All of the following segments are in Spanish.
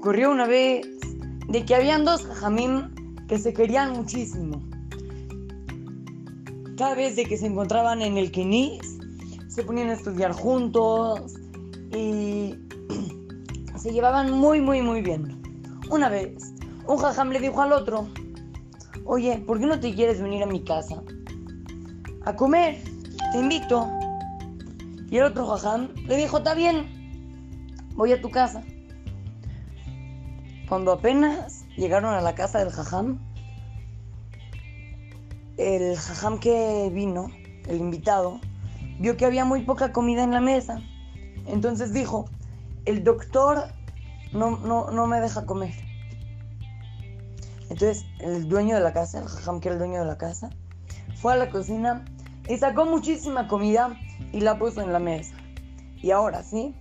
ocurrió una vez de que habían dos jajamim que se querían muchísimo. Cada vez que se encontraban en el Kenis, se ponían a estudiar juntos y se llevaban muy, muy, muy bien. Una vez, un jajam le dijo al otro, oye, ¿por qué no te quieres venir a mi casa? A comer, te invito. Y el otro jajam le dijo, está bien, voy a tu casa. Cuando apenas llegaron a la casa del jajam, el jajam que vino, el invitado, vio que había muy poca comida en la mesa. Entonces dijo, el doctor no, no, no me deja comer. Entonces el dueño de la casa, el jajam que era el dueño de la casa, fue a la cocina y sacó muchísima comida y la puso en la mesa. Y ahora sí,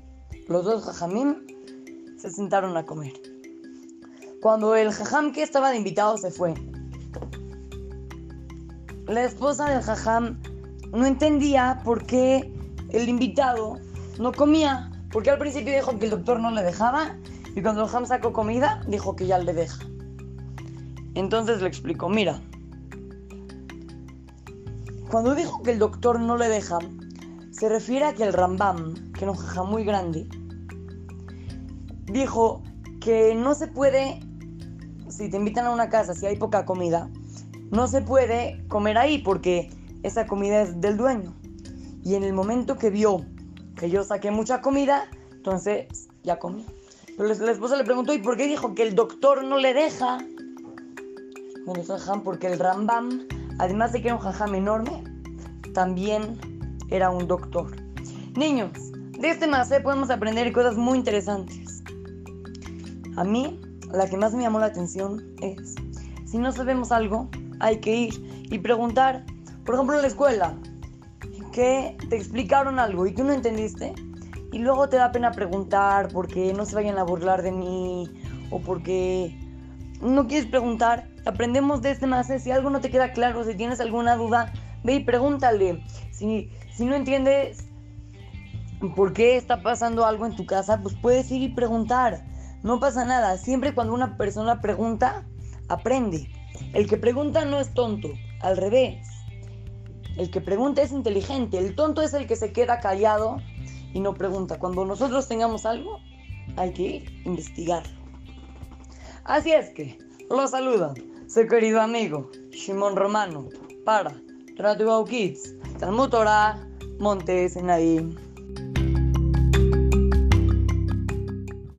los dos jajamim se sentaron a comer. Cuando el jajam que estaba de invitado se fue, la esposa del jajam no entendía por qué el invitado no comía. Porque al principio dijo que el doctor no le dejaba y cuando el jajam sacó comida dijo que ya le deja. Entonces le explicó, mira, cuando dijo que el doctor no le deja, se refiere a que el Rambam, que era un jajam muy grande, dijo que no se puede si te invitan a una casa, si hay poca comida, no se puede comer ahí porque esa comida es del dueño. Y en el momento que vio que yo saqué mucha comida, entonces ya comí. Pero la esposa le preguntó, ¿y por qué dijo que el doctor no le deja? Bueno, jajam porque el Rambam, además de que era un jajam enorme, también era un doctor. Niños, de este macé podemos aprender cosas muy interesantes. A mí la que más me llamó la atención es, si no sabemos algo, hay que ir y preguntar. Por ejemplo, en la escuela, que te explicaron algo y tú no entendiste, y luego te da pena preguntar porque no se vayan a burlar de mí o porque no quieres preguntar. Aprendemos de este más. Si algo no te queda claro, si tienes alguna duda, ve y pregúntale. Si, si no entiendes por qué está pasando algo en tu casa, pues puedes ir y preguntar. No pasa nada, siempre cuando una persona pregunta, aprende. El que pregunta no es tonto, al revés. El que pregunta es inteligente, el tonto es el que se queda callado y no pregunta. Cuando nosotros tengamos algo, hay que ir investigarlo. Así es que, lo saluda su querido amigo Shimon Romano para Radio Kids, Talmud Torah, Montes Naim.